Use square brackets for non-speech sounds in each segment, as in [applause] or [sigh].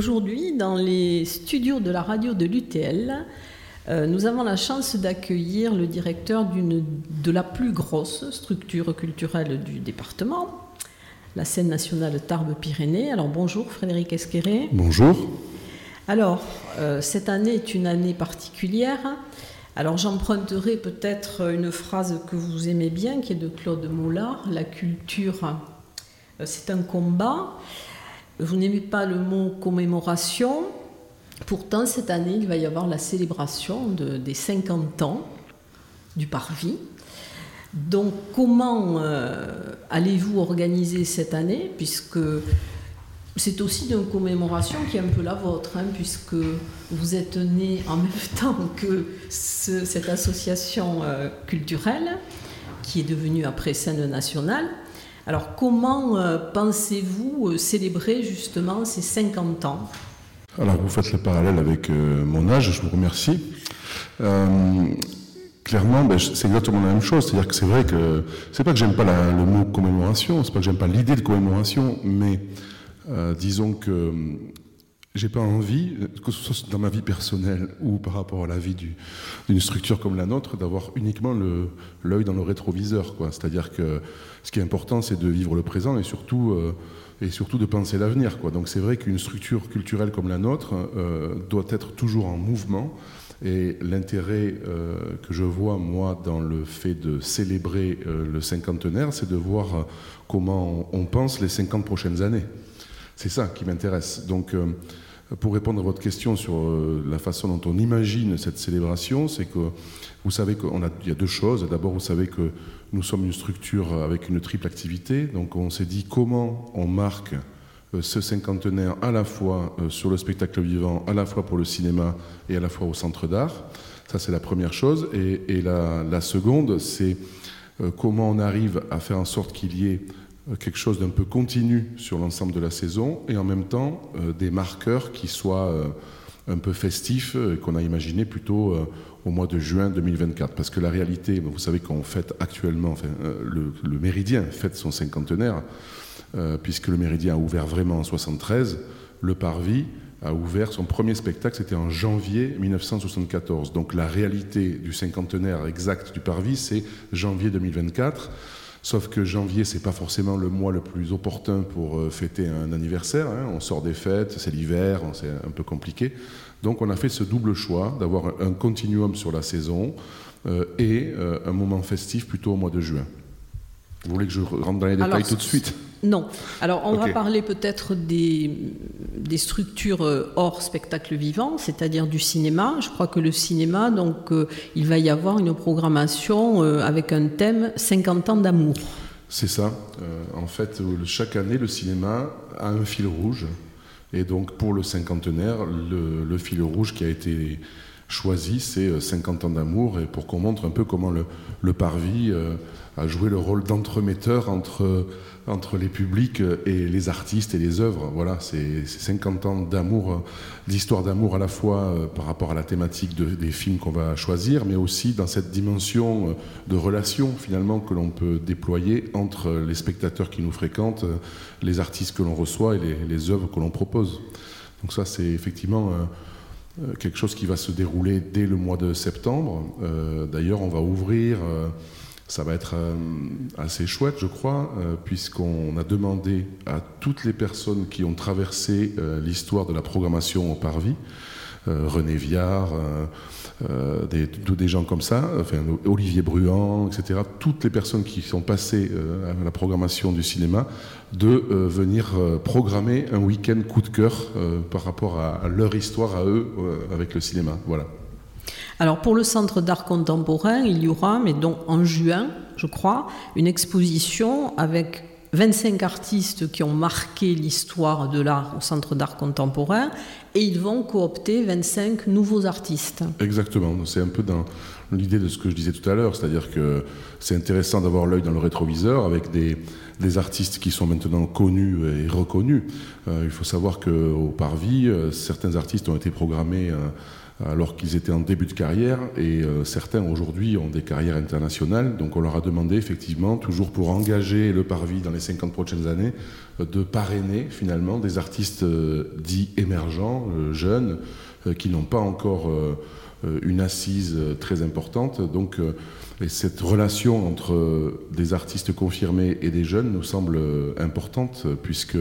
Aujourd'hui, dans les studios de la radio de l'UTL, euh, nous avons la chance d'accueillir le directeur de la plus grosse structure culturelle du département, la scène nationale Tarbes-Pyrénées. Alors bonjour Frédéric Esqueré. Bonjour. Alors, euh, cette année est une année particulière. Alors j'emprunterai peut-être une phrase que vous aimez bien, qui est de Claude Mollard, la culture, euh, c'est un combat. Vous n'aimez pas le mot commémoration. Pourtant, cette année, il va y avoir la célébration des 50 ans du Parvis. Donc, comment euh, allez-vous organiser cette année? Puisque c'est aussi une commémoration qui est un peu la vôtre, hein, puisque vous êtes né en même [laughs] temps que cette association euh, culturelle, qui est devenue après scène nationale. Alors comment euh, pensez-vous euh, célébrer justement ces 50 ans? Alors vous faites le parallèle avec euh, mon âge, je vous remercie. clairement, ben, c'est exactement la même chose. C'est-à-dire que c'est vrai que c'est pas que j'aime pas le mot commémoration, c'est pas que j'aime pas l'idée de commémoration, mais disons que j'ai pas envie, que ce soit dans ma vie personnelle ou par rapport à la vie d'une structure comme la nôtre, d'avoir uniquement l'œil dans le rétroviseur. C'est-à-dire que ce qui est important, c'est de vivre le présent et surtout, euh, de penser l'avenir. Donc c'est vrai qu'une structure culturelle comme la nôtre euh, doit être toujours en mouvement. Et l'intérêt euh, que je vois, moi, dans le fait de célébrer le cinquantenaire, c'est de voir comment on pense les 50 prochaines années. C'est ça qui m'intéresse. Donc, euh, pour répondre à votre question sur euh, la façon dont on imagine cette célébration, c'est que vous savez qu'il y a deux choses. D'abord, vous savez que nous sommes une structure avec une triple activité. Donc, on s'est dit comment on marque euh, ce cinquantenaire à la fois sur le spectacle vivant, à la fois pour le cinéma et à la fois au centre d'art. Ça, c'est la première chose. Et, la, seconde, c'est comment on arrive à faire en sorte qu'il y ait quelque chose d'un peu continu sur l'ensemble de la saison et en même temps euh, des marqueurs qui soient euh, un peu festifs qu'on a imaginé plutôt au mois de juin 2024. Parce que la réalité, vous savez qu'on fête actuellement, enfin, le, Méridien fête son cinquantenaire, puisque le Méridien a ouvert vraiment en 73, le Parvis a ouvert son premier spectacle, c'était en janvier 1974. Donc la réalité du cinquantenaire exact du Parvis, c'est janvier 2024. Sauf que janvier, c'est pas forcément le mois le plus opportun pour euh, fêter un anniversaire. Hein. On sort des fêtes, c'est l'hiver, c'est un peu compliqué. Donc on a fait ce double choix d'avoir un continuum sur la saison euh, et euh, un moment festif plutôt au mois de juin. Vous voulez que je rentre dans les détails tout de suite? Non. Alors, on va parler peut-être des, structures euh, hors spectacle vivant, c'est-à-dire du cinéma. Je crois que le cinéma, donc, euh, il va y avoir une programmation euh, avec un thème 50 ans d'amour. C'est ça. en fait, chaque année, le cinéma a un fil rouge. Et donc, pour le cinquantenaire, le, fil rouge qui a été choisi, c'est 50 ans d'amour, et pour qu'on montre un peu comment le, le parvis a joué le rôle d'entremetteur entre entre les publics et les artistes et les œuvres. Voilà, c'est 50 ans d'amour, d'histoire d'amour à la fois euh, par rapport à la thématique des films qu'on va choisir, mais aussi dans cette dimension euh, de relation finalement que l'on peut déployer entre les spectateurs qui nous fréquentent, euh, les artistes que l'on reçoit et les, œuvres que l'on propose. Donc ça, c'est effectivement quelque chose qui va se dérouler dès le mois de septembre. D'ailleurs, on va ouvrir ça va être euh, assez chouette, je crois, euh, puisqu'on a demandé à toutes les personnes qui ont traversé euh, l'histoire de la programmation au Parvis, René Viard, des, gens comme ça, enfin, Olivier Bruand, etc., toutes les personnes qui sont passées à la programmation du cinéma, de venir programmer un week-end coup de cœur par rapport à, à, leur histoire à eux avec le cinéma. Voilà. Alors pour le Centre d'art contemporain, il y aura, mais donc en juin, je crois, une exposition avec 25 artistes qui ont marqué l'histoire de l'art au Centre d'art contemporain et ils vont coopter 25 nouveaux artistes. Exactement, c'est un peu dans l'idée de ce que je disais tout à l'heure, c'est-à-dire que c'est intéressant d'avoir l'œil dans le rétroviseur avec des, artistes qui sont maintenant connus et reconnus. Euh, il faut savoir qu'au Parvis, euh, certains artistes ont été programmés. Euh, alors qu'ils étaient en début de carrière et certains aujourd'hui ont des carrières internationales. Donc on leur a demandé effectivement, toujours pour engager le parvis dans les 50 prochaines années, de parrainer finalement des artistes dits émergents, jeunes, qui n'ont pas encore une assise très importante. Donc et cette relation entre des artistes confirmés et des jeunes nous semble importante, puisque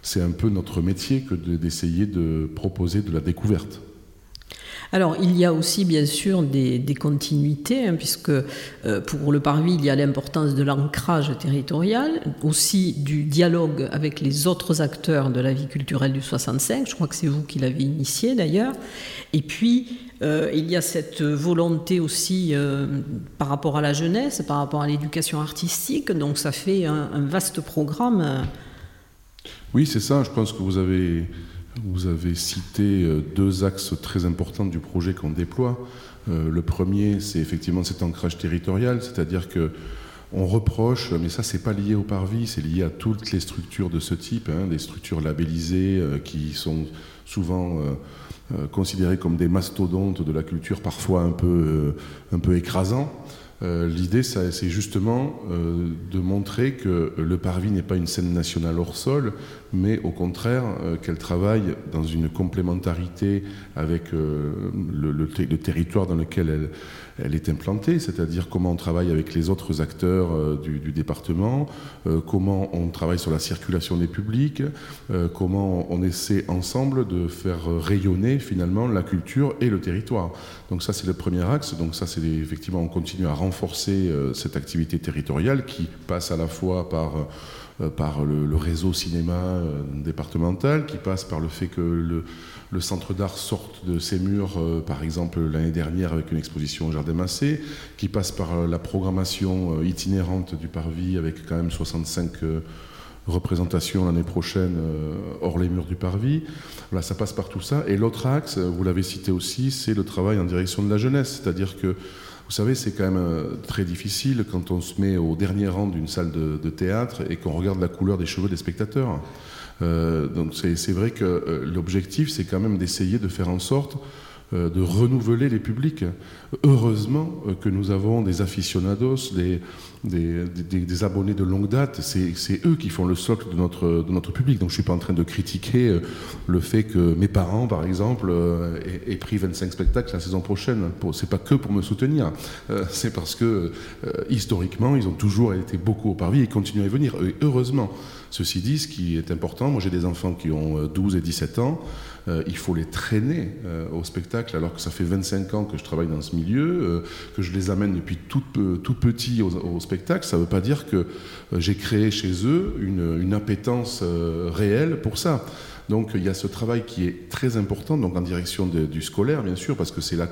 c'est un peu notre métier que d'essayer de proposer de la découverte. Alors, il y a aussi bien sûr des, continuités, hein, puisque euh, pour le Parvis, il y a l'importance de l'ancrage territorial, aussi du dialogue avec les autres acteurs de la vie culturelle du 65. Je crois que c'est vous qui l'avez initié d'ailleurs. Et puis, euh, il y a cette volonté aussi euh, par rapport à la jeunesse, par rapport à l'éducation artistique. Donc, ça fait un, vaste programme. Oui, c'est ça. Je pense que vous avez, vous avez cité euh, deux axes très importants du projet qu'on déploie. le premier, c'est effectivement cet ancrage territorial, c'est-à-dire que on reproche, mais ça c'est pas lié au parvis, c'est lié à toutes les structures de ce type, hein, des structures labellisées qui sont souvent euh, considérés comme des mastodontes de la culture, parfois un peu, euh, un peu écrasants. Euh, l'idée, c'est justement de montrer que le Parvis n'est pas une scène nationale hors sol, mais au contraire qu'elle travaille dans une complémentarité avec le, territoire dans lequel elle, elle est implantée, c'est-à-dire comment on travaille avec les autres acteurs euh, du, département, euh, comment on travaille sur la circulation des publics, euh, comment on essaie ensemble de faire rayonner finalement la culture et le territoire. Donc ça c'est le premier axe, donc ça c'est effectivement on continue à renforcer cette activité territoriale qui passe à la fois par par le, réseau cinéma départemental, qui passe par le fait que le, centre d'art sorte de ses murs, euh, par exemple l'année dernière avec une exposition au Jardin Massé, qui passe par euh, la programmation euh, itinérante du Parvis avec quand même 65 représentations l'année prochaine hors les murs du Parvis. Voilà, ça passe par tout ça. Et l'autre axe, vous l'avez cité aussi, c'est le travail en direction de la jeunesse. C'est-à-dire que, vous savez, c'est quand même très difficile quand on se met au dernier rang d'une salle de théâtre et qu'on regarde la couleur des cheveux des spectateurs. Euh, donc c'est vrai que euh, l'objectif, c'est quand même d'essayer de faire en sorte euh, de renouveler les publics. Heureusement que nous avons des aficionados, des, des, abonnés de longue date. C'est eux qui font le socle de notre, de notre public. Donc je ne suis pas en train de critiquer le fait que mes parents, par exemple, aient, pris 25 spectacles la saison prochaine. C'est pas que pour me soutenir. C'est parce que historiquement, ils ont toujours été beaucoup au parvis et continuent à y venir. heureusement. Ceci dit, ce qui est important, moi j'ai des enfants qui ont 12 euh, et 17 ans, euh, il faut les traîner euh, au spectacle alors que ça fait 25 ans que je travaille dans ce milieu, que je les amène depuis tout, petit au, spectacle. Ça ne veut pas dire que j'ai créé chez eux une, une appétence réelle pour ça. Donc il y a ce travail qui est très important, donc en direction du scolaire bien sûr, parce que c'est là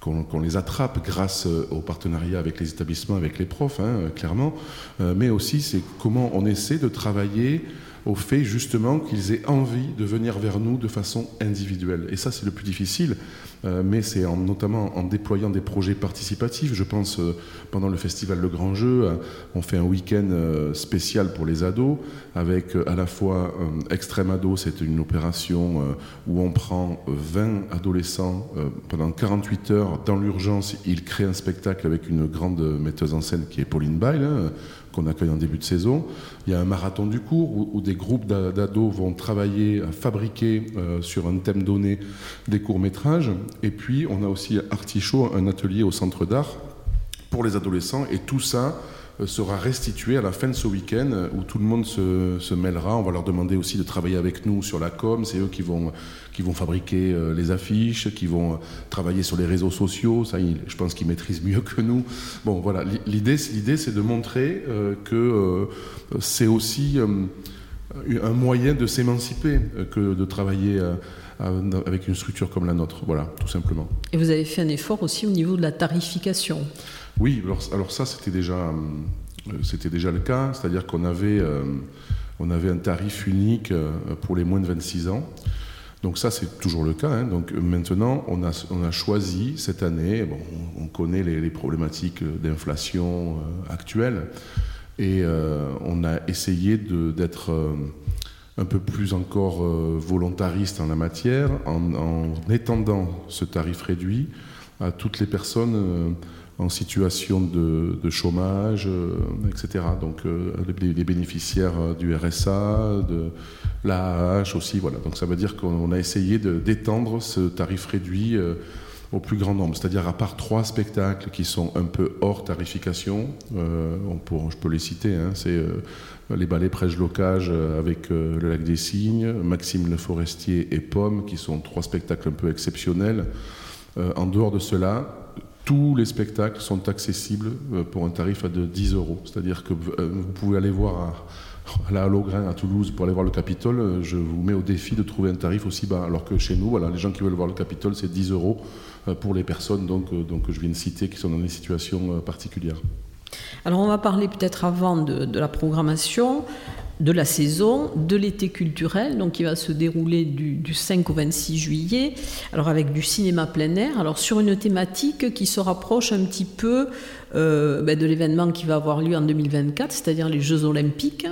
qu'on les attrape grâce euh, au partenariat avec les établissements, avec les profs, hein, euh, clairement, euh, mais aussi c'est comment on essaie de travailler au fait justement qu'ils aient envie de venir vers nous de façon individuelle. Et ça, c'est le plus difficile, euh, mais c'est notamment en déployant des projets participatifs. Je pense, euh, pendant le festival Le Grand Jeu, euh, on fait un week-end spécial pour les ados, avec à la fois Extrême Ado, c'est une opération où on prend 20 adolescents pendant 48 heures dans l'urgence, ils créent un spectacle avec une grande metteuse en scène qui est Pauline Bail, hein, qu'on accueille en début de saison. Il y a un marathon du cours où, des groupes d'ados vont travailler à fabriquer euh, sur un thème donné des courts-métrages. Et puis, on a aussi Artichaut, un atelier au centre d'art pour les adolescents. Et tout ça euh, sera restitué à la fin de ce week-end euh, où tout le monde se, mêlera. On va leur demander aussi de travailler avec nous sur la com. C'est eux qui vont, qui vont fabriquer euh, les affiches, qui vont travailler sur les réseaux sociaux. Ça, je pense qu'ils maîtrisent mieux que nous. Bon, voilà. L'idée, c'est de montrer que c'est aussi un moyen de s'émanciper que de travailler avec une structure comme la nôtre. Voilà, tout simplement. Et vous avez fait un effort aussi au niveau de la tarification. Oui, alors, ça c'était déjà, euh, déjà le cas, c'est-à-dire qu'on avait, euh, avait un tarif unique euh, pour les moins de 26 ans. Donc ça, c'est toujours le cas. Hein. Donc maintenant, on a, on a choisi cette année, bon, on connaît les, problématiques d'inflation actuelles, et on a essayé d'être un peu plus encore volontariste en la matière, en, étendant ce tarif réduit à toutes les personnes en situation de, chômage, etc. Donc les, bénéficiaires du RSA, de l'AAH aussi. Voilà. Donc ça veut dire qu'on a essayé d'étendre ce tarif réduit au plus grand nombre. C'est-à-dire à part trois spectacles qui sont un peu hors tarification, euh, on je peux les citer, hein, c'est euh, les ballets Prêche Locage euh, avec le Lac des Cygnes, Maxime Le Forestier et Pomme, qui sont trois spectacles un peu exceptionnels. en dehors de cela, tous les spectacles sont accessibles pour un tarif de 10 euros. C'est-à-dire que vous pouvez aller voir à, [laughs] à la Halograin à Toulouse pour aller voir le Capitole, euh, je vous mets au défi de trouver un tarif aussi bas. Alors que chez nous, voilà, les gens qui veulent voir le Capitole, c'est 10 euros euh, pour les personnes donc, euh, donc, que je viens de citer qui sont dans des situations particulières. Alors on va parler peut-être avant de, la programmation, de la saison, de l'été culturel, donc qui va se dérouler du, 5 au 26 juillet, alors avec du cinéma plein air, alors sur une thématique qui se rapproche un petit peu ben, de l'événement qui va avoir lieu en 2024, c'est-à-dire les Jeux olympiques.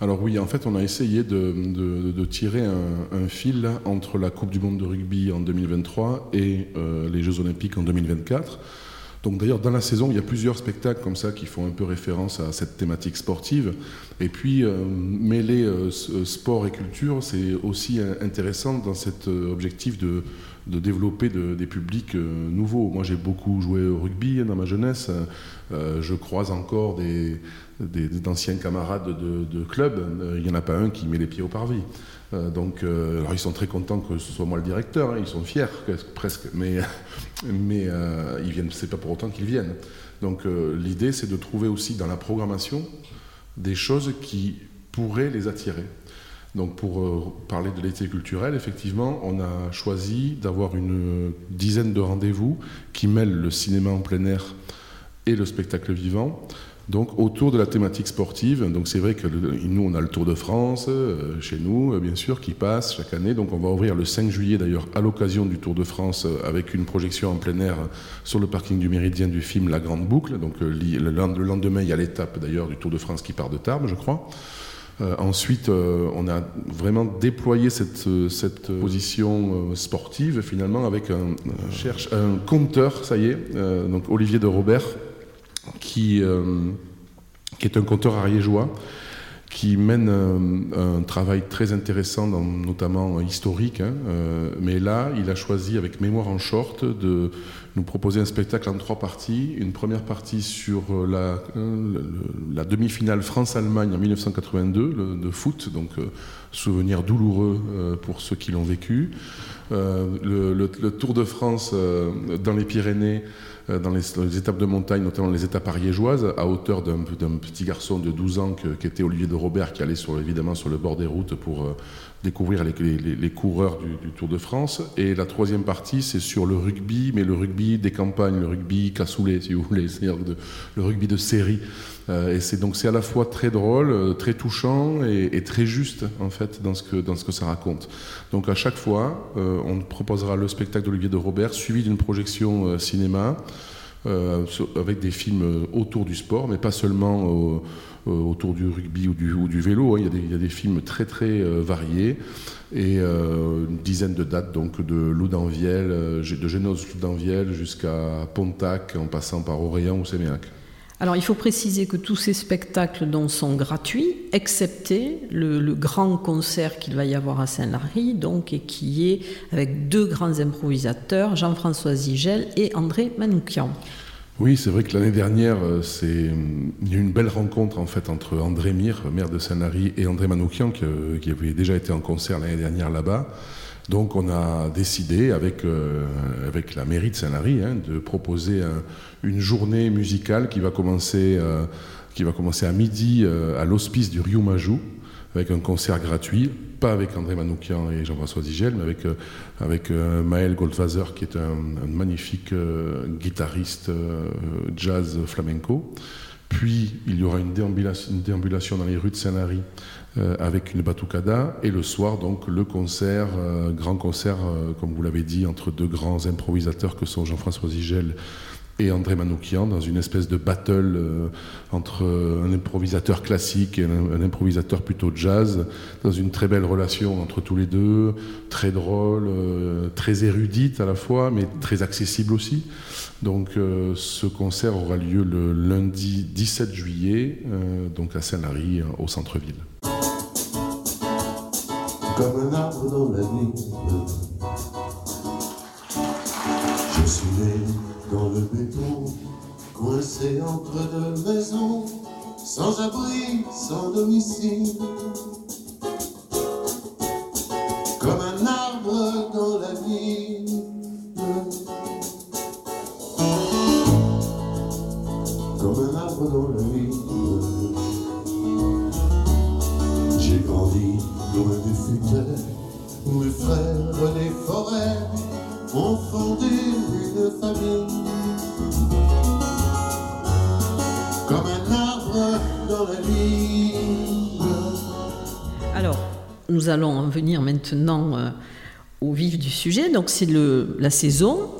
Alors oui, en fait, on a essayé de, tirer un, fil entre la Coupe du Monde de rugby en 2023 et euh, les Jeux Olympiques en 2024. Donc d'ailleurs, dans la saison, il y a plusieurs spectacles comme ça qui font un peu référence à cette thématique sportive. Et puis, euh, mêler euh, sport et culture, c'est aussi intéressant dans cet objectif de, développer des publics nouveaux. Moi, j'ai beaucoup joué au rugby dans ma jeunesse. je croise encore des d'anciens camarades de, club, euh, il n'y en a pas un qui met les pieds au parvis. Euh, donc, euh, ils sont très contents que ce soit moi le directeur, hein, ils sont fiers presque, mais, [laughs] mais ils viennent, c'est pas pour autant qu'ils viennent. Donc l'idée, c'est de trouver aussi dans la programmation des choses qui pourraient les attirer. Donc pour parler de l'été culturel, effectivement, on a choisi d'avoir une dizaine de rendez-vous qui mêlent le cinéma en plein air et le spectacle vivant donc autour de la thématique sportive. Donc c'est vrai que nous on a le Tour de France euh, chez nous euh, bien sûr qui passe chaque année. Donc on va ouvrir le 5 juillet d'ailleurs à l'occasion du Tour de France euh, avec une projection en plein air sur le parking du Méridien du film La Grande Boucle. Donc le lendemain il y a l'étape d'ailleurs du Tour de France qui part de Tarbes je crois. Ensuite, on a vraiment déployé cette, cette position sportive finalement avec un, cherche, un compteur, ça y est, donc Olivier de Robert, qui, euh, qui est un conteur ariégeois qui mène un, travail très intéressant, notamment historique. Hein, euh, mais là, il a choisi, avec Mémoire en short, de nous proposer un spectacle en trois parties. Une première partie sur la, demi-finale France-Allemagne en 1982 de foot, donc euh, souvenir douloureux pour ceux qui l'ont vécu. Le, le, Tour de France dans les Pyrénées euh, dans les, étapes de montagne, notamment les étapes ariégeoises, à hauteur d'un petit garçon de 12 ans qui était Olivier de Robert, qui allait évidemment sur le bord des routes pour euh, découvrir les, coureurs du, Tour de France. Et la troisième partie, c'est sur le rugby, mais le rugby des campagnes, le rugby cassoulet, si vous voulez, c'est-à-dire le rugby de série. Euh, et c'est donc c'est à la fois très drôle, très touchant et, très juste en fait dans ce que dans ce que ça raconte. Donc à chaque fois, on proposera le spectacle d'Olivier de Robert suivi d'une projection cinéma. Euh, avec des films euh, autour du sport, mais pas seulement euh, autour du rugby ou du, vélo. Hein. Il, y a des, films très très variés et une dizaine de dates, donc de Loudanviel, de Génos Loudanviel jusqu'à Pontac, en passant par Orléans ou Séméac. Alors il faut préciser que tous ces spectacles sont gratuits, excepté le, le grand concert qu'il va y avoir à Saint-Lary, donc, et qui est avec deux grands improvisateurs, Jean-François Zigel et André Manoukian. Oui, c'est vrai que l'année dernière, euh, c'est il une belle rencontre en fait entre André Mire, maire de Saint-Lary, et André Manoukian, qui, euh, avait déjà été en concert l'année dernière là-bas. Donc on a décidé avec, euh, la mairie de Saint-Lary hein, de proposer une journée musicale qui va commencer, qui va commencer à midi à l'hospice du Rio Majou avec un concert gratuit, pas avec André Manoukian et Jean-François Digel, mais avec, euh, avec euh, Maël Goldwasser, qui est un, magnifique euh, guitariste jazz flamenco. Puis il y aura une déambulation, une déambulation dans les rues de Saint-Lary avec une batucada. Et le soir, donc, le concert, grand concert, comme vous l'avez dit, entre deux grands improvisateurs que sont Jean-François Zigel et André Manoukian dans une espèce de battle euh, entre un improvisateur classique et un, improvisateur plutôt jazz, dans une très belle relation entre tous les deux, très drôle, euh, très érudite à la fois, mais très accessible aussi. Donc euh, ce concert aura lieu le lundi 17 juillet, donc à Saint-Lary, au centre-ville. Comme un arbre dans la je suis dans le béton, coincé entre deux maisons, sans abri, sans domicile. Comme un arbre dans la ville. Comme un arbre dans la ville. J'ai grandi loin des futaies, mes frères des forêts famille. Comme un arbre dans la vie. Alors, nous allons en venir maintenant euh, au vif du sujet. Donc, c'est la saison.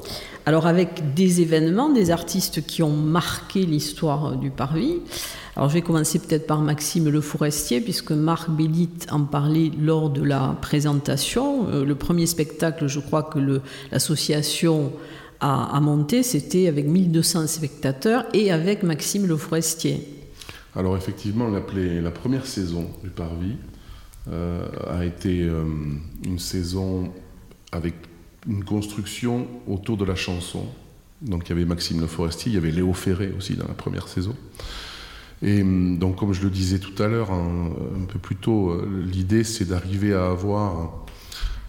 Alors, avec des événements, des artistes qui ont marqué l'histoire du Parvis. Alors je vais commencer peut-être par Maxime Le Forestier, puisque Marc Bélit en parlait lors de la présentation. Euh, le premier spectacle, je crois que l'association a, monté, c'était avec 1200 spectateurs et avec Maxime Le Forestier. Alors effectivement, la première saison du Parvis euh, a été euh, une saison avec une construction autour de la chanson. Donc il y avait Maxime Le Forestier, il y avait Léo Ferré aussi dans la première saison. Et hum, donc, comme je le disais tout à l'heure, un, peu plus tôt, euh, l'idée c'est d'arriver à avoir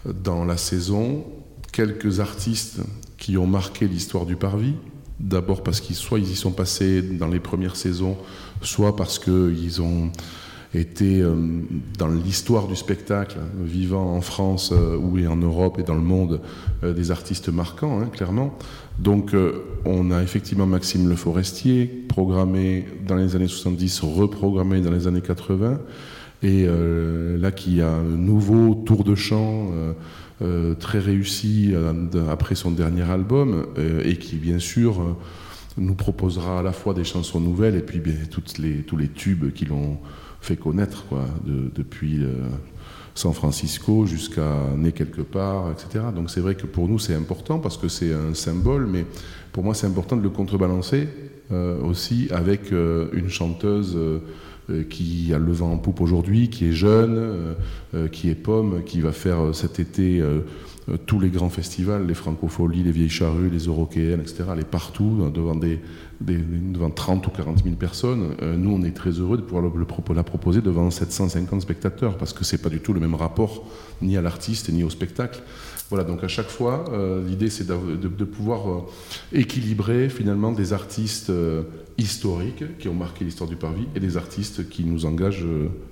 euh, dans la saison quelques artistes qui ont marqué l'histoire du Parvis. D'abord parce qu'ils soit ils y sont passés dans les premières saisons, soit parce qu'ils ont été euh, dans l'histoire du spectacle, vivant en France ou en Europe et dans le monde, des artistes marquants, hein, clairement. Donc on a effectivement Maxime Le Forestier, programmé dans les années 70, reprogrammé dans les années 80, et euh, là qui a un nouveau tour de chant euh, euh, très réussi après son dernier album, et qui bien sûr nous proposera à la fois des chansons nouvelles et puis toutes les, tous les tubes qui l'ont fait connaître quoi, depuis San Francisco jusqu'à Né quelque part, etc. Donc c'est vrai que pour nous c'est important parce que c'est un symbole, mais pour moi c'est important de le contrebalancer aussi avec euh, une chanteuse euh, qui a le vent en poupe aujourd'hui, qui est jeune, qui est pomme, qui va faire cet été tous les grands festivals, les Francopholies, les Vieilles Charrues, les Eurokéennes, etc. Elle est partout, devant, des, devant 30 ou 40 000 personnes. nous, on est très heureux de pouvoir la proposer devant 750 spectateurs, parce que c'est pas du tout le même rapport ni à l'artiste ni au spectacle. Voilà, donc à chaque fois, euh, l'idée c'est de, pouvoir euh, équilibrer finalement des artistes euh, historiques qui ont marqué l'histoire du Parvis et des artistes qui nous engagent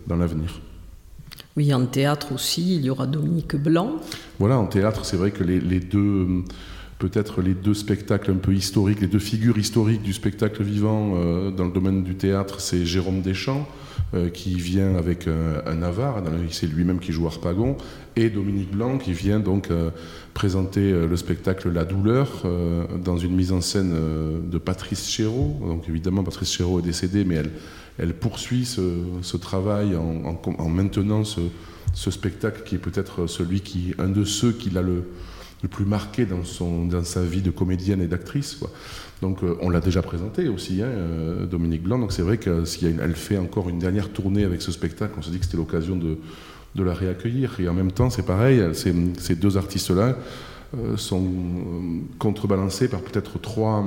dans l'avenir. Oui, en théâtre aussi, il y aura Dominique Blanc. Voilà, en théâtre, c'est vrai que les, les deux, peut-être les deux spectacles un peu historiques, les deux figures historiques du spectacle vivant dans le domaine du théâtre, c'est Jérôme Deschamps qui vient avec un, Navarre, c'est lui-même qui joue Harpagon, et Dominique Blanc qui vient donc euh, présenter euh, le spectacle La douleur dans une mise en scène de Patrice Chéreau. Donc évidemment, Patrice Chéreau est décédée, mais elle, poursuit ce, travail en, maintenant ce, spectacle qui est peut-être celui qui, un de ceux qui l'a le, le plus marqué dans, son, dans sa vie de comédienne et d'actrice. Donc euh, on l'a déjà présenté aussi, hein, euh, Dominique Blanc. Donc c'est vrai qu'elle fait encore une dernière tournée avec ce spectacle, on se dit que c'était l'occasion de, la réaccueillir. Et en même temps, c'est pareil, ces, deux artistes-là euh, sont contrebalancés par peut-être trois,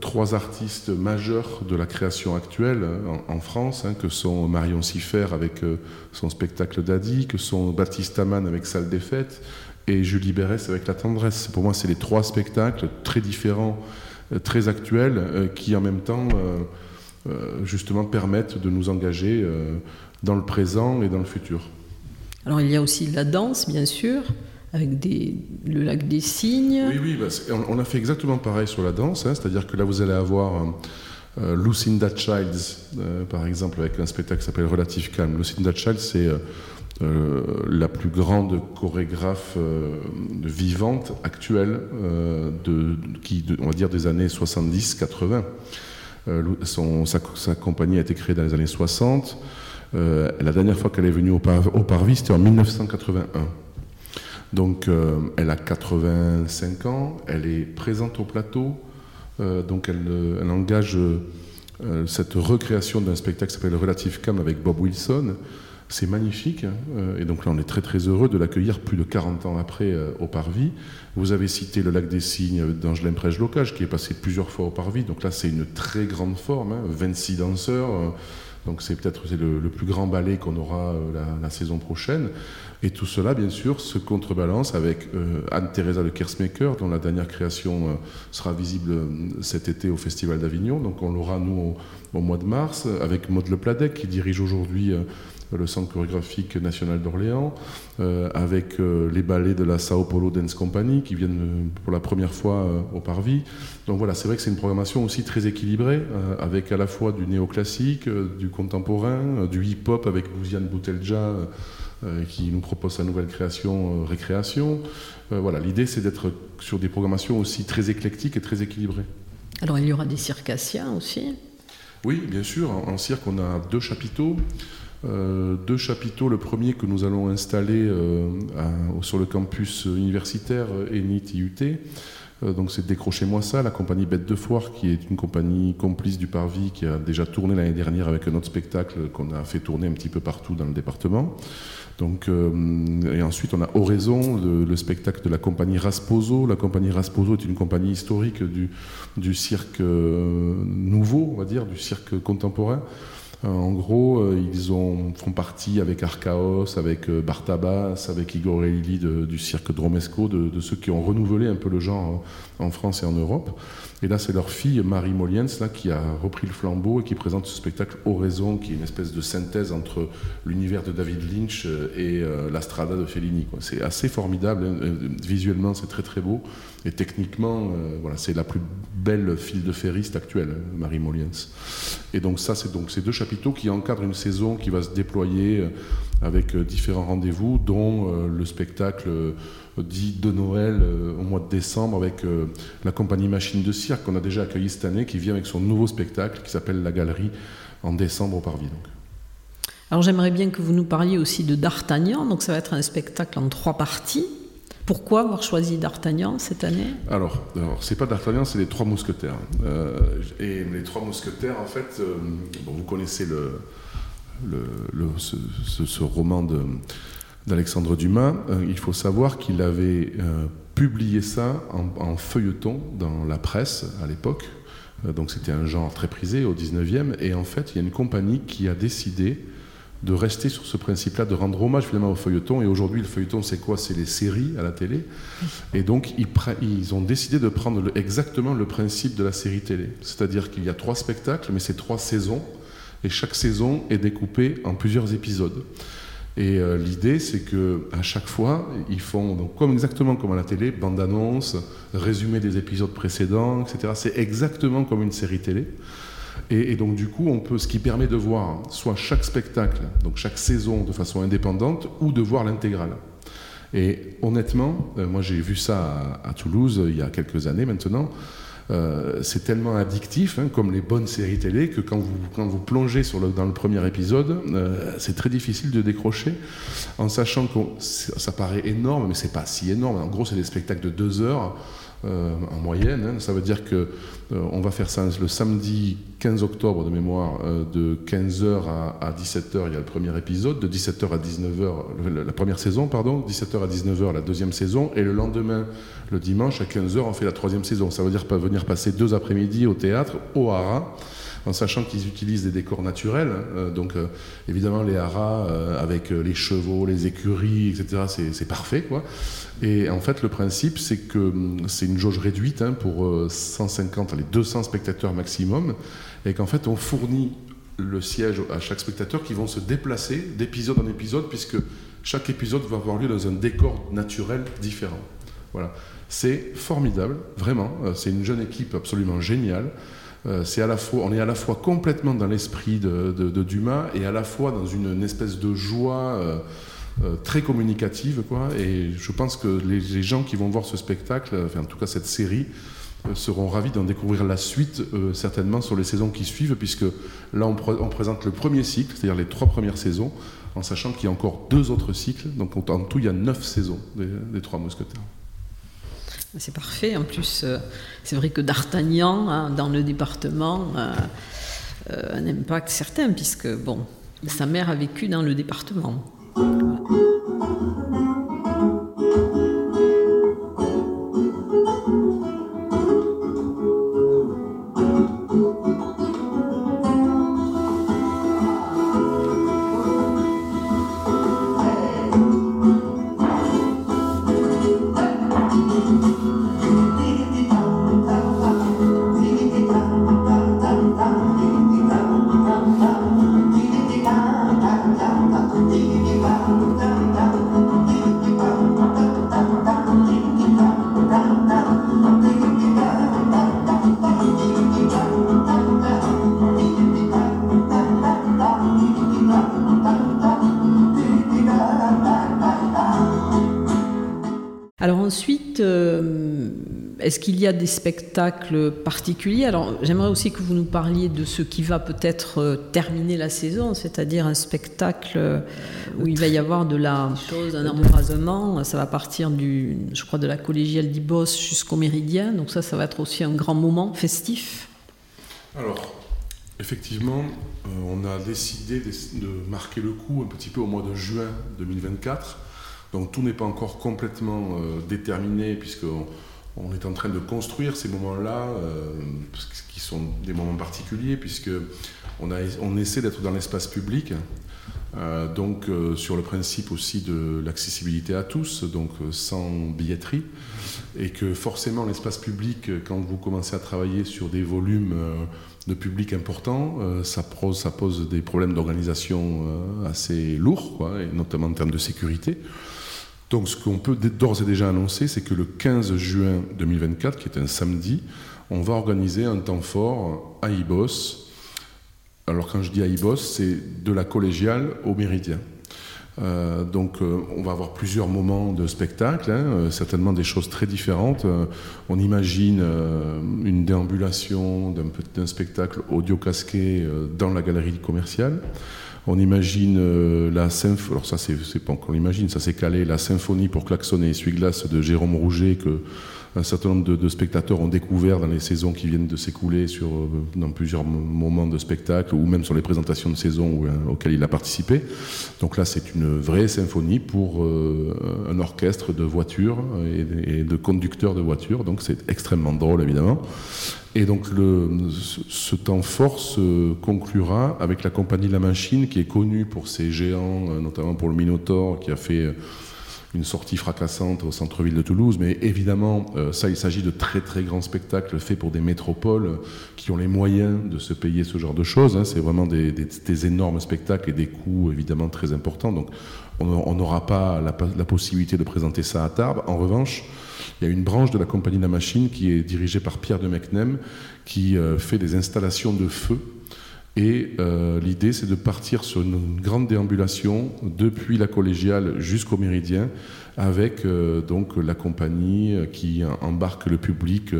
trois artistes majeurs de la création actuelle en, France, hein, que sont Marion Siffer avec son spectacle d'Adi, que sont Baptiste Amann avec Salle des Fêtes, et Julie Berès avec La Tendresse. Pour moi, c'est les trois spectacles très différents, euh, très actuels, euh, qui en même temps, euh, justement, permettent de nous engager dans le présent et dans le futur. Alors, il y a aussi la danse, bien sûr, avec des, le lac des cygnes. Oui, oui, bah, on, a fait exactement pareil sur la danse, hein, c'est-à-dire que là, vous allez avoir. Lucinda Childs, par exemple, avec un spectacle qui s'appelle Relative Calme. Lucinda Childs, c'est la plus grande chorégraphe vivante actuelle, de, qui, on va dire des années 70-80. Sa, compagnie a été créée dans les années 60. La dernière fois qu'elle est venue au, au Parvis, c'était en 1981. Donc elle a 85 ans, elle est présente au plateau, donc elle, engage euh, cette recréation d'un spectacle qui s'appelle Relative Cam avec Bob Wilson. C'est magnifique. Hein. Euh, et donc là, on est très très heureux de l'accueillir plus de 40 ans après euh, au Parvis. Vous avez cité le Lac des Cygnes d'Angelin Prège-Locage, qui est passé plusieurs fois au Parvis. Donc là, c'est une très grande forme. 26 hein. danseurs. Donc c'est peut-être le, plus grand ballet qu'on aura la, saison prochaine. Et tout cela, bien sûr, se contrebalance avec Anne-Theresa de Kersmaker, dont la dernière création sera visible cet été au Festival d'Avignon. Donc on l'aura, nous, au, mois de mars, avec Maud Le Pladec, qui dirige aujourd'hui le Centre chorégraphique national d'Orléans, avec les ballets de la Sao Paulo Dance Company, qui viennent pour la première fois au Parvis. Donc voilà, c'est vrai que c'est une programmation aussi très équilibrée, avec à la fois du néoclassique, du contemporain, du hip-hop avec Bouziane Boutelja, euh, qui nous propose sa nouvelle création euh, Récréation. Euh, voilà, l'idée c'est d'être sur des programmations aussi très éclectiques et très équilibrées. Alors il y aura des circassiens aussi? Oui, bien sûr. En, cirque, on a deux chapiteaux. Deux chapiteaux. Le premier que nous allons installer sur le campus universitaire ENIT IUT. donc c'est Décrochez-moi ça, la compagnie Bête de Foire, qui est une compagnie complice du Parvis, qui a déjà tourné l'année dernière avec un autre spectacle qu'on a fait tourner un petit peu partout dans le département. Donc, euh, et ensuite, on a Oraison, le, spectacle de la compagnie Rasposo. La compagnie Rasposo est une compagnie historique du, cirque euh, nouveau, on va dire, du cirque contemporain. Euh, en gros, ils ont, font partie avec Archaos, avec Bartabas, avec Igor Elili du cirque Dromesco, de, ceux qui ont renouvelé un peu le genre en France et en Europe. Et là, c'est leur fille, Marie Moliens, là, qui a repris le flambeau et qui présente ce spectacle Oraison, qui est une espèce de synthèse entre l'univers de David Lynch euh, et euh, la Strada de Fellini. C'est assez formidable. Hein. Euh, visuellement, c'est très très beau. Et techniquement, voilà, c'est la plus belle file de ferriste actuelle, hein, Marie Moliens. Et donc ça, c'est donc ces deux chapiteaux qui encadrent une saison qui va se déployer avec différents rendez-vous, dont le spectacle dit de Noël euh, au mois de décembre avec euh, la compagnie Machine de Cirque qu'on a déjà accueilli cette année, qui vient avec son nouveau spectacle qui s'appelle La Galerie en décembre au Parvis. Alors j'aimerais bien que vous nous parliez aussi de D'Artagnan, donc ça va être un spectacle en trois parties. Pourquoi avoir choisi D'Artagnan cette année Alors, alors c'est pas D'Artagnan, c'est les Trois Mousquetaires. Euh, et les Trois Mousquetaires, en fait, vous connaissez ce, roman d'Alexandre Dumas, euh, il faut savoir qu'il avait euh, publié ça en, feuilleton dans la presse à l'époque. Euh, donc c'était un genre très prisé au 19e. Et en fait, il y a une compagnie qui a décidé de rester sur ce principe-là, de rendre hommage finalement au feuilleton. Et aujourd'hui, le feuilleton, c'est quoi? C'est les séries à la télé. Et donc, ils, ont décidé de prendre exactement le principe de la série télé. C'est-à-dire qu'il y a trois spectacles, mais c'est trois saisons. Et chaque saison est découpée en plusieurs épisodes. Et euh, l'idée, c'est que à chaque fois, ils font donc comme exactement comme à la télé, bande-annonce, résumé des épisodes précédents, etc. C'est exactement comme une série télé. Et, donc du coup, on peut, ce qui permet de voir soit chaque spectacle, donc chaque saison de façon indépendante, ou de voir l'intégrale. Et honnêtement, euh, moi j'ai vu ça à, Toulouse il y a quelques années maintenant. Euh, c'est tellement addictif, hein, comme les bonnes séries télé, que quand vous, plongez dans le premier épisode, euh, c'est très difficile de décrocher, en sachant que ça paraît énorme, mais c'est pas si énorme. En gros, c'est des spectacles de deux heures. Euh, en moyenne. Hein. Ça veut dire que on va faire ça le samedi 15 octobre de mémoire, de 15h à, 17h, il y a le premier épisode, de 17h à 19h, la première saison, pardon, 17h à 19h, la deuxième saison, et le lendemain, le dimanche à 15h, on fait la troisième saison. Ça veut dire venir passer deux après-midi au théâtre, au haras, en sachant qu'ils utilisent des décors naturels. Euh, donc, euh, évidemment, les haras euh, avec les chevaux, les écuries, etc., c'est parfait. Quoi. Et en fait, le principe, c'est que hum, c'est une jauge réduite hein, pour 150, les 200 spectateurs maximum, et qu'en fait, on fournit le siège à chaque spectateur qui vont se déplacer d'épisode en épisode, puisque chaque épisode va avoir lieu dans un décor naturel différent. Voilà. C'est formidable, vraiment. C'est une jeune équipe absolument géniale. Euh, c'est à la fois, on est à la fois complètement dans l'esprit de, Dumas et à la fois dans une, espèce de joie très communicative. Et je pense que les, gens qui vont voir ce spectacle, enfin en tout cas cette série, seront ravis d'en découvrir la suite certainement sur les saisons qui suivent, puisque là on, présente le premier cycle, c'est-à-dire les trois premières saisons, en sachant qu'il y a encore deux autres cycles. Donc en tout, il y a neuf saisons des, Trois Mousquetaires. C'est parfait. En plus, euh, c'est vrai que D'Artagnan, hein, dans le département, a euh, un impact certain, puisque bon, sa mère a vécu dans le département. Est-ce qu'il y a des spectacles particuliers? Alors, j'aimerais aussi que vous nous parliez de ce qui va peut-être euh, terminer la saison, c'est-à-dire un spectacle euh, où il va y avoir de la chose, un embrasement. Ça va partir du, je crois, de la collégiale d'Ibos jusqu'au Méridien. Donc ça, ça va être aussi un grand moment festif. Alors, effectivement, euh, on a décidé de marquer le coup un petit peu au mois de juin 2024. Donc tout n'est pas encore complètement déterminé puisque on est en train de construire ces moments-là, euh, qui sont des moments particuliers, puisque on, essaie d'être dans l'espace public, euh, donc euh, sur le principe aussi de l'accessibilité à tous, donc sans billetterie, et que forcément l'espace public, quand vous commencez à travailler sur des volumes de public importants, ça, pose, ça pose des problèmes d'organisation assez lourds, et notamment en termes de sécurité. Donc ce qu'on peut d'ores et déjà annoncer, c'est que le 15 juin 2024, qui est un samedi, on va organiser un temps fort à Ibos. Alors quand je dis à Ibos, c'est de la collégiale au méridien. Euh, donc euh, on va avoir plusieurs moments de spectacle, hein, euh, certainement des choses très différentes. on imagine une déambulation d'un spectacle audio casqué dans la galerie commerciale. On imagine euh, la symphonie, alors ça c'est pas qu'on l'imagine, ça s'est calé, la symphonie pour klaxonner et essuie-glace de Jérôme Rouget que un certain nombre de, spectateurs ont découvert dans les saisons qui viennent de s'écouler sur euh, dans plusieurs moments de spectacle ou même sur les présentations de saison euh, auxquelles il a participé. Donc là, c'est une vraie symphonie pour un orchestre de voitures et, de conducteurs de voitures. Donc c'est extrêmement drôle évidemment. Et donc ce temps fort se conclura avec la compagnie La Machine, qui est connue pour ses géants, euh, notamment pour le Minotaur, qui a fait euh, une sortie fracassante au centre-ville de Toulouse. Mais évidemment, euh, ça, il s'agit de très très grands spectacles faits pour des métropoles qui ont les moyens de se payer ce genre de choses. Hein. C'est vraiment des, énormes spectacles et des coûts évidemment très importants. Donc on n'aura pas la, possibilité de présenter ça à Tarbes. En revanche, il y a une branche de la compagnie La Machine qui est dirigée par Pierre de Mecnem, qui euh, fait des installations de feu. Et euh, l'idée, c'est de partir sur une grande déambulation depuis la collégiale jusqu'au méridien, avec euh, donc la compagnie qui embarque le public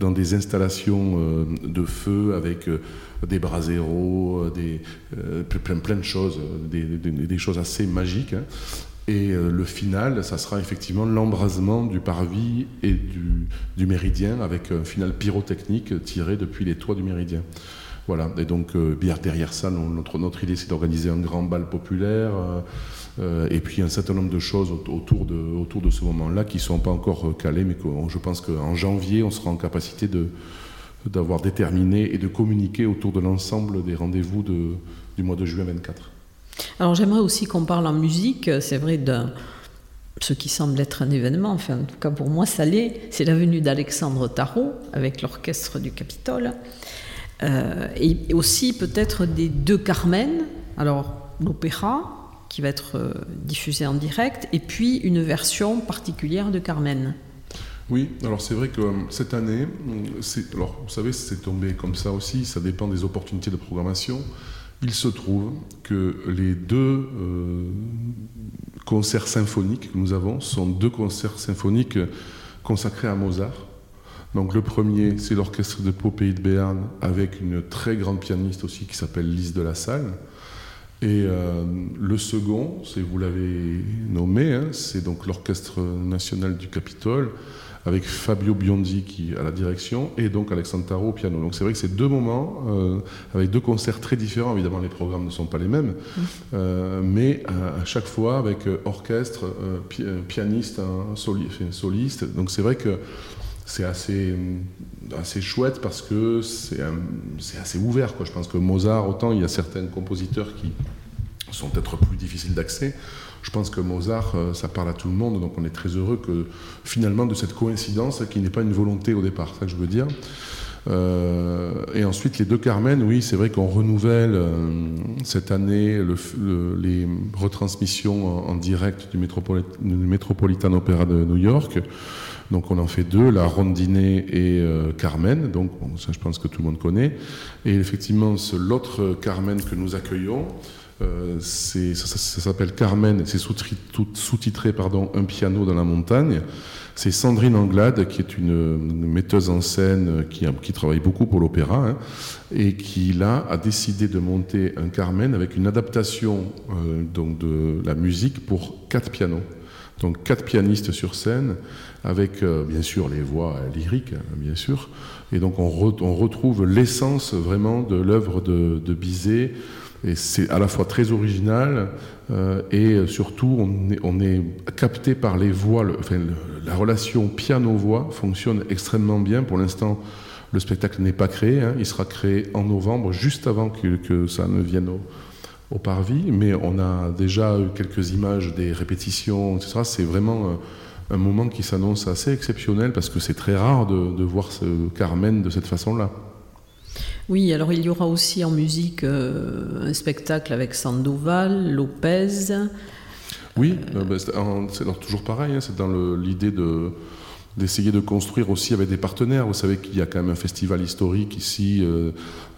dans des installations de feu avec des braseros, des, plein, de choses, des, choses assez magiques. Hein. Et euh, le final, ça sera effectivement l'embrasement du parvis et du, méridien avec un final pyrotechnique tiré depuis les toits du méridien. Voilà, et donc euh, derrière ça, notre, idée c'est d'organiser un grand bal populaire euh, et puis un certain nombre de choses autour de, autour de ce moment-là qui ne sont pas encore calées, mais je pense qu'en janvier, on sera en capacité d'avoir déterminé et de communiquer autour de l'ensemble des rendez-vous de, du mois de juin 24. Alors j'aimerais aussi qu'on parle en musique, c'est vrai, de ce qui semble être un événement, enfin en tout cas pour moi ça l'est, c'est la venue d'Alexandre Tarot avec l'orchestre du Capitole, euh, et aussi peut-être des deux Carmen, alors l'opéra qui va être euh, diffusé en direct, et puis une version particulière de Carmen. Oui, alors c'est vrai que euh, cette année, alors vous savez, c'est tombé comme ça aussi, ça dépend des opportunités de programmation. Il se trouve que les deux concerts symphoniques que nous avons sont deux concerts symphoniques consacrés à Mozart. Donc le premier, c'est l'orchestre de Pau Pays de Béarn avec une très grande pianiste aussi qui s'appelle Lise de la Salle. Et euh, le second, c'est vous l'avez nommé, hein, c'est donc l'orchestre national du Capitole avec Fabio Biondi qui à la direction et donc Alexandre Tarot au piano. Donc c'est vrai que c'est deux moments euh, avec deux concerts très différents. Évidemment, les programmes ne sont pas les mêmes, mmh. euh, mais à, chaque fois avec orchestre, pianiste, soliste. Donc c'est vrai que c'est assez, assez chouette parce que c'est assez ouvert. Je pense que Mozart, autant il y a certains compositeurs qui sont peut-être plus difficiles d'accès, je pense que Mozart, euh, ça parle à tout le monde, donc on est très heureux que finalement de cette coïncidence qui n'est pas une volonté au départ, ça que je veux dire. Euh, et ensuite, les deux Carmen, oui, c'est vrai qu'on renouvelle euh, cette année les retransmissions en, direct du, Metropolitan Opera de New York. Donc on en fait deux, la Rondinée et euh, Carmen, donc ça je pense que tout le monde connaît. Et effectivement, l'autre Carmen que nous accueillons, euh, ça, s'appelle Carmen, c'est sous-titré pardon, Un piano dans la montagne. C'est Sandrine Anglade, qui est une, metteuse en scène qui, qui travaille beaucoup pour l'opéra, hein, et qui là a décidé de monter un Carmen avec une adaptation euh, donc de la musique pour quatre pianos. Donc quatre pianistes sur scène, avec euh, bien sûr les voix lyriques, hein, bien sûr. Et donc on, retrouve l'essence vraiment de l'œuvre de, Bizet. Et c'est à la fois très original euh, et surtout on est, capté par les voix. enfin, la relation piano-voix fonctionne extrêmement bien. Pour l'instant, le spectacle n'est pas créé. Hein. il sera créé en novembre, juste avant que, ça ne vienne au, au parvis, mais on a déjà eu quelques images des répétitions, etc. C'est vraiment euh, un moment qui s'annonce assez exceptionnel parce que c'est très rare de, voir ce Carmen de cette façon-là. Oui, alors il y aura aussi en musique euh, un spectacle avec Sandoval, Lopez. Oui, euh, ben, c'est toujours pareil, hein, c'est dans l'idée de d'essayer de construire aussi avec des partenaires. Vous savez qu'il y a quand même un festival historique ici, euh,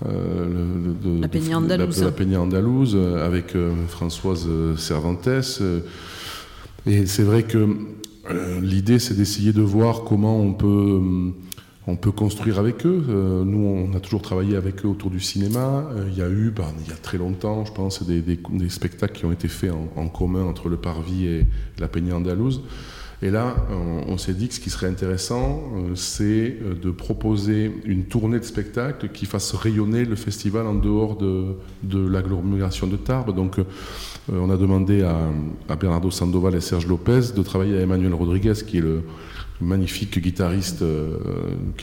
de, la Peña Andalouse, la, Andalouse avec Françoise Cervantes. et c'est vrai que l'idée, c'est d'essayer de voir comment on peut, on peut construire avec eux. nous, on a toujours travaillé avec eux autour du cinéma. il y a eu, ben, il y a très longtemps, je pense, des, spectacles qui ont été faits en, commun entre le Parvis et la Peña Andalouse. Et là, on, s'est dit que ce qui serait intéressant, euh, c'est euh, de proposer une tournée de spectacles qui fasse rayonner le festival en dehors de, l'agglomération de Tarbes. Donc, euh, on a demandé à, Bernardo Sandoval et Serge Lopez de travailler à Emmanuel Rodriguez, qui est le magnifique guitariste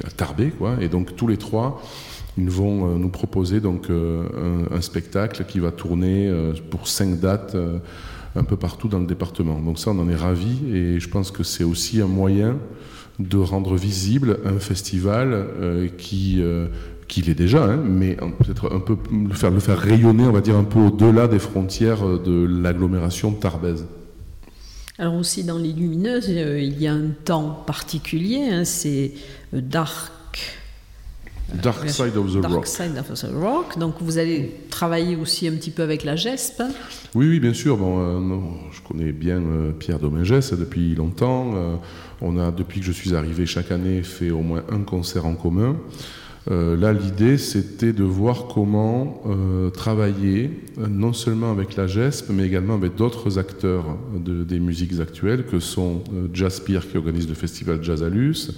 à Tarbé, quoi. Et donc, tous les trois, ils vont nous proposer donc un, spectacle qui va tourner pour cinq dates un peu partout dans le département. Donc ça, on en est ravis et je pense que c'est aussi un moyen de rendre visible un festival euh, qui euh, qu'il est déjà, hein, mais peut-être un peu le faire, le faire rayonner, on va dire un peu au-delà des frontières de l'agglomération tarbaise. Alors aussi dans les lumineuses, euh, il y a un temps particulier, hein, c'est Dark Dark Side of the Dark Rock. Side of the Rock. Donc vous allez travailler aussi un petit peu avec la GESP. Oui, oui, bien sûr. Bon, euh, je connais bien euh, Pierre Domingès depuis longtemps. Euh, on a, depuis que je suis arrivé chaque année, fait au moins un concert en commun. Là, l'idée, c'était de voir comment travailler non seulement avec la GESP, mais également avec d'autres acteurs de, des musiques actuelles, que sont Jazzpire, qui organise le festival Jazzalus,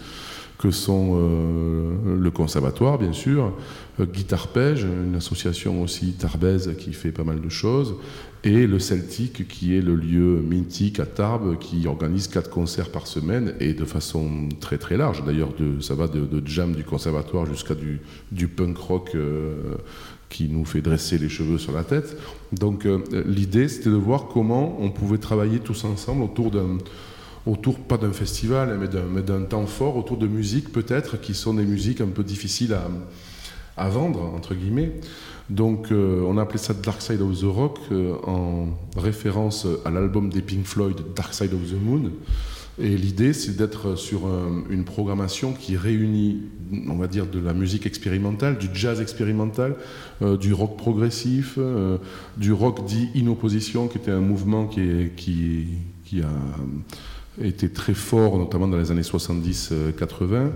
que sont euh, le conservatoire, bien sûr, euh, Guitarpège, une association aussi tarbaise qui fait pas mal de choses, et le Celtic, qui est le lieu mythique à Tarbes, qui organise quatre concerts par semaine, et de façon très très large. D'ailleurs, ça va de, jam du conservatoire jusqu'à du, punk rock euh, qui nous fait dresser les cheveux sur la tête. Donc l'idée, c'était de voir comment on pouvait travailler tous ensemble autour d'un autour, pas d'un festival, mais d'un temps fort, autour de musiques peut-être, qui sont des musiques un peu difficiles à, vendre, entre guillemets. Donc euh, on a appelé ça Dark Side of the Rock, euh, en référence à l'album des Pink Floyd, Dark Side of the Moon. Et l'idée, c'est d'être sur une programmation qui réunit, on va dire, de la musique expérimentale, du jazz expérimental, du rock progressif, du rock dit in opposition, qui était un mouvement qui, qui, qui a était très fort, notamment dans les années 70-80.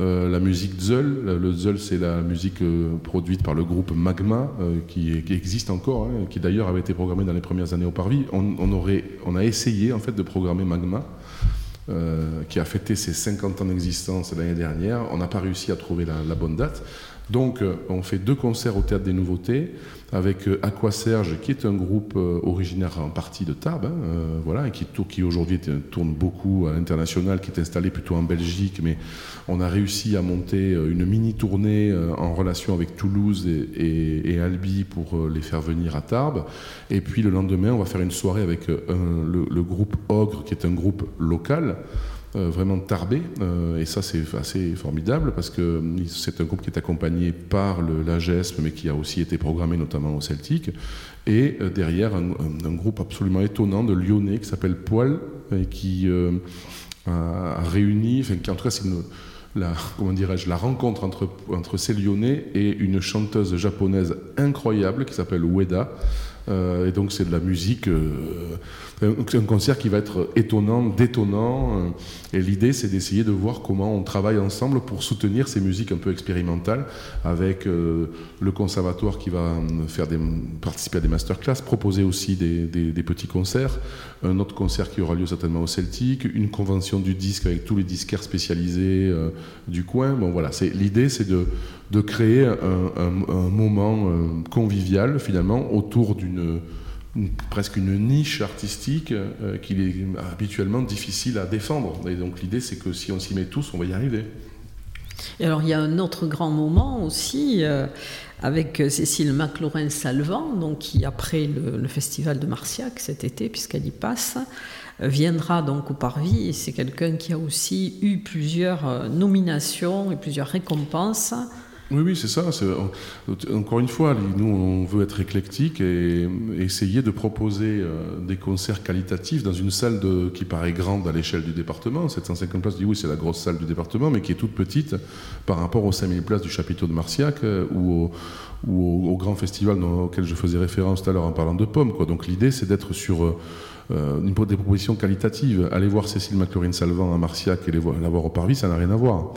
Euh, la musique Zeul, le Zeul c'est la musique euh, produite par le groupe Magma, euh, qui, existe encore, hein, qui d'ailleurs avait été programmée dans les premières années au Parvis. On, aurait, on a essayé en fait de programmer Magma. qui a fêté ses 50 ans d'existence l'année dernière. On n'a pas réussi à trouver la bonne date. Donc, on fait deux concerts au Théâtre des Nouveautés avec euh, Aqua Serge, qui est un groupe euh, originaire en partie de Tarbes, hein, euh, voilà, qui, aujourd'hui tourne beaucoup à l'international, qui est installé plutôt en Belgique, mais on a réussi à monter une mini tournée en relation avec Toulouse et, Albi pour les faire venir à Tarbes. Et puis le lendemain, on va faire une soirée avec le, groupe Ogre, qui est un groupe local. Euh, vraiment tarbé. Euh, et ça, c'est assez formidable parce que euh, c'est un groupe qui est accompagné par le, l'AGESM, mais qui a aussi été programmé notamment au Celtic. Et derrière, un, groupe absolument étonnant de Lyonnais qui s'appelle Poil et qui a, réuni, enfin, en tout cas, c'est la, comment dirais-je, la rencontre entre, entre ces Lyonnais et une chanteuse japonaise incroyable qui s'appelle Ueda. et donc c'est de la musique un concert qui va être étonnant, détonnant. Euh, et l'idée, c'est d'essayer de voir comment on travaille ensemble pour soutenir ces musiques un peu expérimentales, avec euh, le conservatoire qui va euh, faire des, participer à des masterclass, proposer aussi des, petits concerts, un autre concert qui aura lieu certainement au Celtic, une convention du disque avec tous les disquaires spécialisés du coin. Bon, voilà, l'idée, c'est de, de, créer un, un moment convivial finalement autour d'une presque une niche artistique euh, qu'il est habituellement difficile à défendre. Et donc l'idée, c'est que si on s'y met tous, on va y arriver. Et alors il y a un autre grand moment aussi euh, avec Cécile McLaurin-Salvant, donc qui après le, festival de Marciac cet été, puisqu'elle y passe, euh, viendra donc au Parvis. C'est quelqu'un qui a aussi eu plusieurs nominations et plusieurs récompenses. Oui, oui, c'est ça. Encore une fois, nous, on veut être éclectique et essayer de proposer euh, des concerts qualitatifs dans une salle de, qui paraît grande à l'échelle du département. 750 places, oui, c'est la grosse salle du département, mais qui est toute petite par rapport aux 5000 places du chapiteau de Marciac euh, ou, au, au, grand festival auquel je faisais référence tout à l'heure en parlant de pommes. Quoi. Donc l'idée, c'est d'être sur euh, euh, des propositions qualitatives. Aller voir Cécile McLaurin-Salvant à Marciac et la voir au Parvis, ça n'a rien à voir.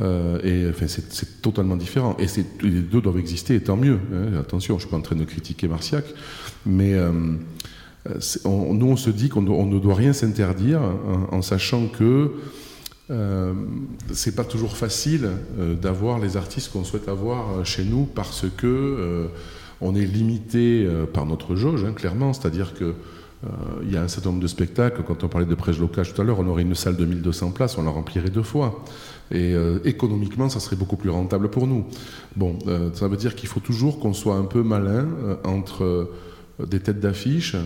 Euh, et c'est totalement différent. Et les deux doivent exister, et tant mieux. Hein. Attention, je suis pas en train de critiquer Marciac, mais euh, nous, on se dit qu'on ne doit rien s'interdire en, sachant que euh, c'est pas toujours facile d'avoir les artistes qu'on souhaite avoir chez nous parce que on est limité par notre jauge, hein, clairement. C'est-à-dire que il y a un certain nombre de spectacles. Quand on parlait de prêche locale tout à l'heure, on aurait une salle de 1200 places, on la remplirait deux fois. Et euh, économiquement, ça serait beaucoup plus rentable pour nous. Bon, euh, ça veut dire qu'il faut toujours qu'on soit un peu malin entre des têtes d'affiche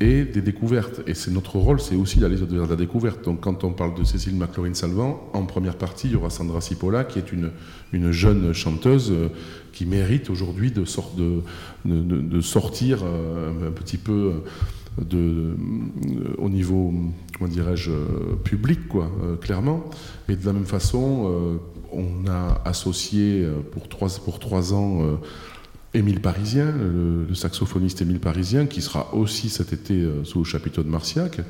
et des découvertes. Et c'est notre rôle, c'est aussi d'aller vers la découverte. Donc quand on parle de Cécile McLaurin-Salvant, en première partie, il y aura Sandra Cipolla, qui est une, une jeune chanteuse qui mérite aujourd'hui de, sortir un petit peu de, euh, au niveau, comment dirais-je, public, quoi, euh, clairement. Et de la même façon, euh, on a associé pour trois, pour trois ans Émile Parisien, le, saxophoniste Émile Parisien, qui sera aussi cet été sous le chapiteau de Marciac.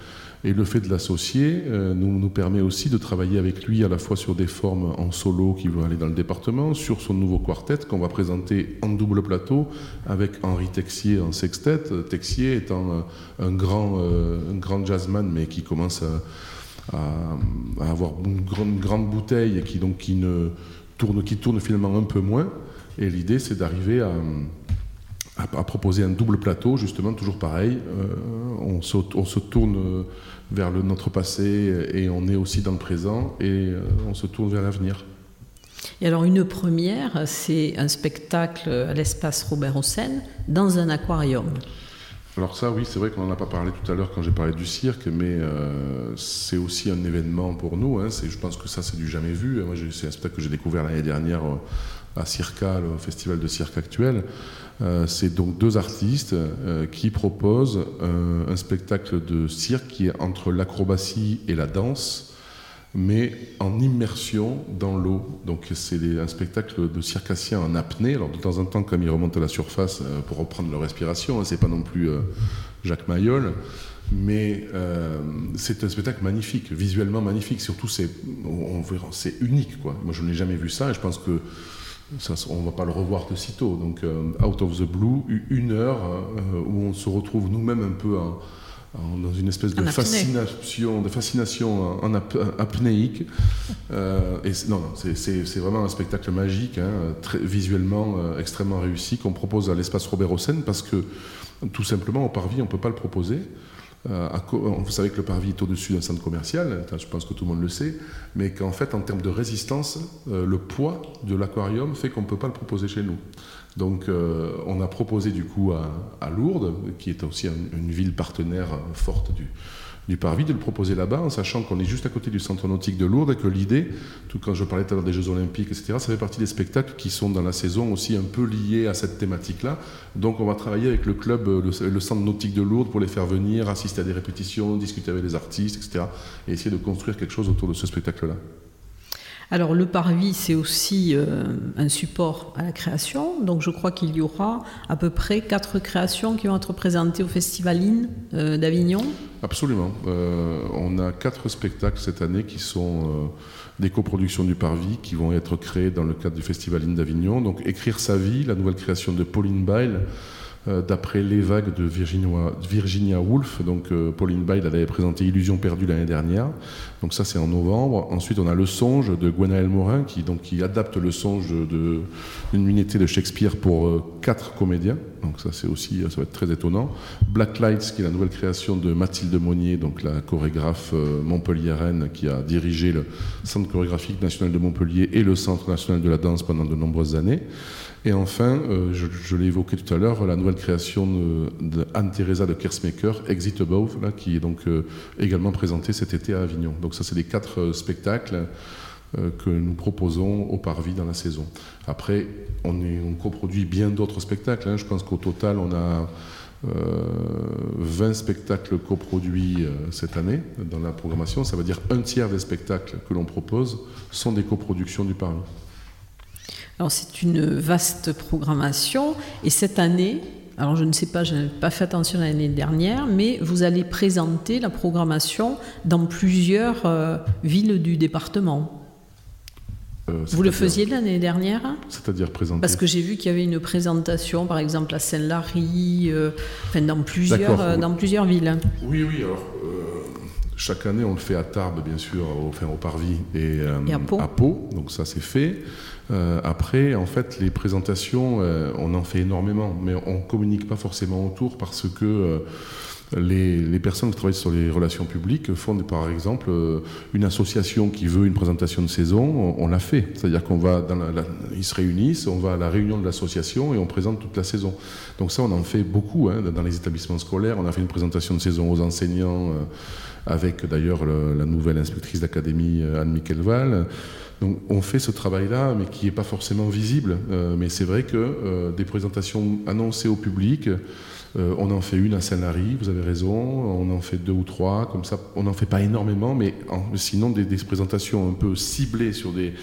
Et le fait de l'associer euh, nous, permet aussi de travailler avec lui à la fois sur des formes en solo qui vont aller dans le département, sur son nouveau quartet qu'on va présenter en double plateau avec Henri Texier en sextet. Texier étant euh, un grand, euh, un grand jazzman, mais qui commence à, avoir une grande, grande, bouteille et qui, donc, qui, ne tourne, qui tourne finalement un peu moins. Et l'idée, c'est d'arriver à à, proposer un double plateau, justement, toujours pareil. on, se, on, se, tourne vers le, notre passé et on est aussi dans le présent et euh, on se tourne vers l'avenir. Et alors une première, c'est un spectacle à l'espace Robert Hossein dans un aquarium. Alors ça, oui, c'est vrai qu'on n'en a pas parlé tout à l'heure quand j'ai parlé du cirque, mais euh, c'est aussi un événement pour nous. Hein. je pense que ça, c'est du jamais vu. Moi, c'est un spectacle que j'ai découvert l'année dernière euh, à Circa, le festival de cirque actuel. c'est donc deux artistes qui proposent un spectacle de cirque qui est entre l'acrobatie et la danse mais en immersion dans l'eau. Donc c'est un spectacle de circassiens en apnée. Alors de temps en temps, comme ils remontent à la surface euh, pour reprendre leur respiration, hein, c'est pas non plus euh, Jacques Mayol, mais euh, c'est un spectacle magnifique, visuellement magnifique. Surtout, c'est c'est unique. Moi, je n'ai jamais vu ça et je pense que ça, on va pas le revoir de sitôt. Donc Out of the Blue, une heure où on se retrouve nous-mêmes un peu en dans une espèce de fascination, de fascination en apnéique. Euh, et non, non c'est vraiment un spectacle magique, hein, très, visuellement euh, extrêmement réussi, qu'on propose à l'espace Robert Hossein parce que tout simplement au Parvis, on ne peut pas le proposer. Euh, vous savez que le parvis est au-dessus d'un centre commercial, je pense que tout le monde le sait, mais qu'en fait, en termes de résistance, le poids de l'aquarium fait qu'on ne peut pas le proposer chez nous. Donc euh, on a proposé du coup à, Lourdes, qui est aussi une ville partenaire euh, forte du, du Parvis, de le proposer là-bas, en sachant qu'on est juste à côté du centre nautique de Lourdes et que l'idée, tout quand je parlais tout à l'heure des Jeux Olympiques, etc., ça fait partie des spectacles qui sont dans la saison aussi un peu liés à cette thématique-là. Donc on va travailler avec le club, le, le, centre nautique de Lourdes pour les faire venir, assister à des répétitions, discuter avec les artistes, etc., et essayer de construire quelque chose autour de ce spectacle-là. Alors le parvis, c'est aussi euh, un support à la création. Donc je crois qu'il y aura à peu près quatre créations qui vont être présentées au Festival euh, d'Avignon. Absolument. Euh, on a quatre spectacles cette année qui sont des coproductions du parvis qui vont être créés dans le cadre du Festival d'Avignon. Donc Écrire sa vie, la nouvelle création de Pauline Bail euh, d'après Les Vagues de Virginia, Woolf. Donc, euh, Pauline Bail avait présenté Illusion perdue l'année dernière. Donc, ça, c'est en novembre. Ensuite, on a Le Songe de Gwenaël Morin, qui, donc, qui adapte le songe d'une unité de Shakespeare pour euh, quatre comédiens. Donc, ça, c'est aussi, ça va être très étonnant. Black Lights, qui est la nouvelle création de Mathilde Monnier, donc la chorégraphe montpelliéraine qui a dirigé le Centre chorégraphique national de Montpellier et le Centre national de la danse pendant de nombreuses années. Et enfin, euh, je, l'ai évoqué tout à l'heure, la nouvelle création de, Anne-Theresa de Kersmaker, Exit Above, qui est donc euh, également présentée cet été à Avignon. Donc ça, c'est les quatre euh, spectacles que nous proposons au Parvis dans la saison. Après, on coproduit bien d'autres spectacles. Hein. Je pense qu'au total, on a 20 spectacles coproduits cette année dans la programmation. Ça veut dire un tiers des spectacles que l'on propose sont des coproductions du Parvis. Alors c'est une vaste programmation et cette année, alors je ne sais pas, je n'ai pas fait attention l'année dernière, mais vous allez présenter la programmation dans plusieurs euh, villes du département. Euh, vous le faisiez l'année dernière? C'est-à-dire présenter? Parce que j'ai vu qu'il y avait une présentation, par exemple à Saint-Lary, euh, enfin dans plusieurs, dans plusieurs villes. Oui, oui. Alors, chaque année, on le fait à Tarbes, bien sûr, au, enfin, au Parvis et, et à, Pau. à, Pau. Donc ça, c'est fait. Euh, après, en fait, les présentations, euh, on en fait énormément, mais on communique pas forcément autour parce que euh, les, personnes qui travaillent sur les relations publiques font, par exemple, une association qui veut une présentation de saison, on, l'a fait. C'est-à-dire qu'on va, dans ils se réunissent, on va à la réunion de l'association et on présente toute la saison. Donc ça, on en fait beaucoup hein, dans les établissements scolaires. On a fait une présentation de saison aux enseignants, avec d'ailleurs la nouvelle inspectrice d'académie Anne Val. Donc on fait ce travail-là, mais qui n'est pas forcément visible. Euh, mais c'est vrai que euh, des présentations annoncées au public, euh, on en fait une à Saint-Lary, vous avez raison, on en fait deux ou trois, comme ça, on n'en fait pas énormément, mais sinon des, présentations un peu ciblées sur des,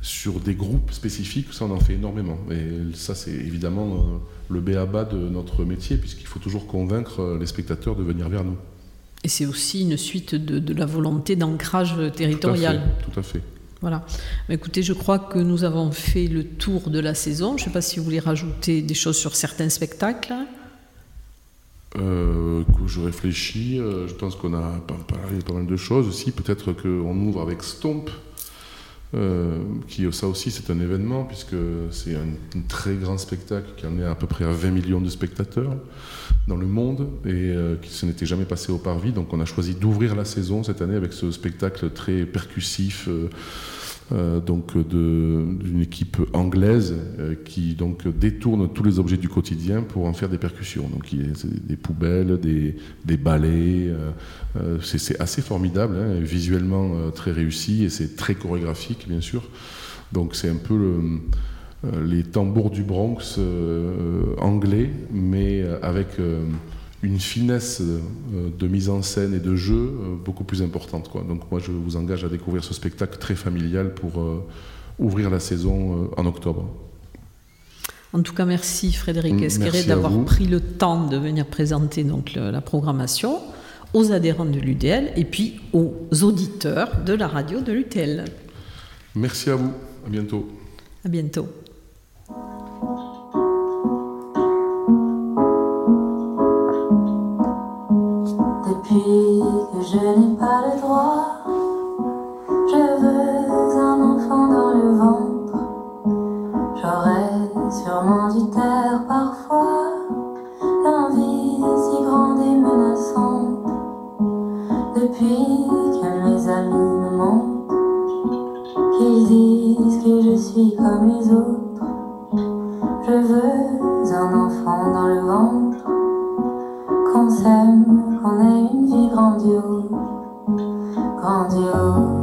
sur des groupes spécifiques, ça on en fait énormément. Et ça c'est évidemment le béaba de notre métier, puisqu'il faut toujours convaincre les spectateurs de venir vers nous. Et c'est aussi une suite de, la volonté d'ancrage territorial. Tout à fait. Voilà. Écoutez, je crois que nous avons fait le tour de la saison. Je ne sais pas si vous voulez rajouter des choses sur certains spectacles. Euh, je réfléchis, euh, je pense qu'on a parlé pas mal de choses aussi. Peut-être qu'on ouvre avec Stomp, euh, qui ça aussi c'est un événement, puisque c'est un, très grand spectacle qui en est à peu près à 20 millions de spectateurs dans le monde et euh, qui se n'était jamais passé au Parvis. Donc on a choisi d'ouvrir la saison cette année avec ce spectacle très percussif. Euh, euh, donc d'une équipe anglaise qui donc détourne tous les objets du quotidien pour en faire des percussions. Donc il y a des poubelles, des, des balais. c'est assez formidable, hein, visuellement très réussi et c'est très chorégraphique bien sûr. Donc c'est un peu le les tambours du Bronx anglais, mais avec une finesse de mise en scène et de jeu beaucoup plus importante. Quoi. Donc moi, je vous engage à découvrir ce spectacle très familial pour ouvrir la saison en octobre. En tout cas, merci Frédéric mm, Esqueré d'avoir pris le temps de venir présenter donc, la programmation aux adhérents de l'UDL et puis aux auditeurs de la radio de l'UTL. Merci à vous. À bientôt. À bientôt. Depuis que je n'ai pas le droit, je veux un enfant dans le ventre. J'aurais sûrement dû taire parfois l'envie si grande et menaçante. Depuis que mes amis me montrent qu'ils disent que je suis comme les autres, je veux un enfant dans le ventre, qu'on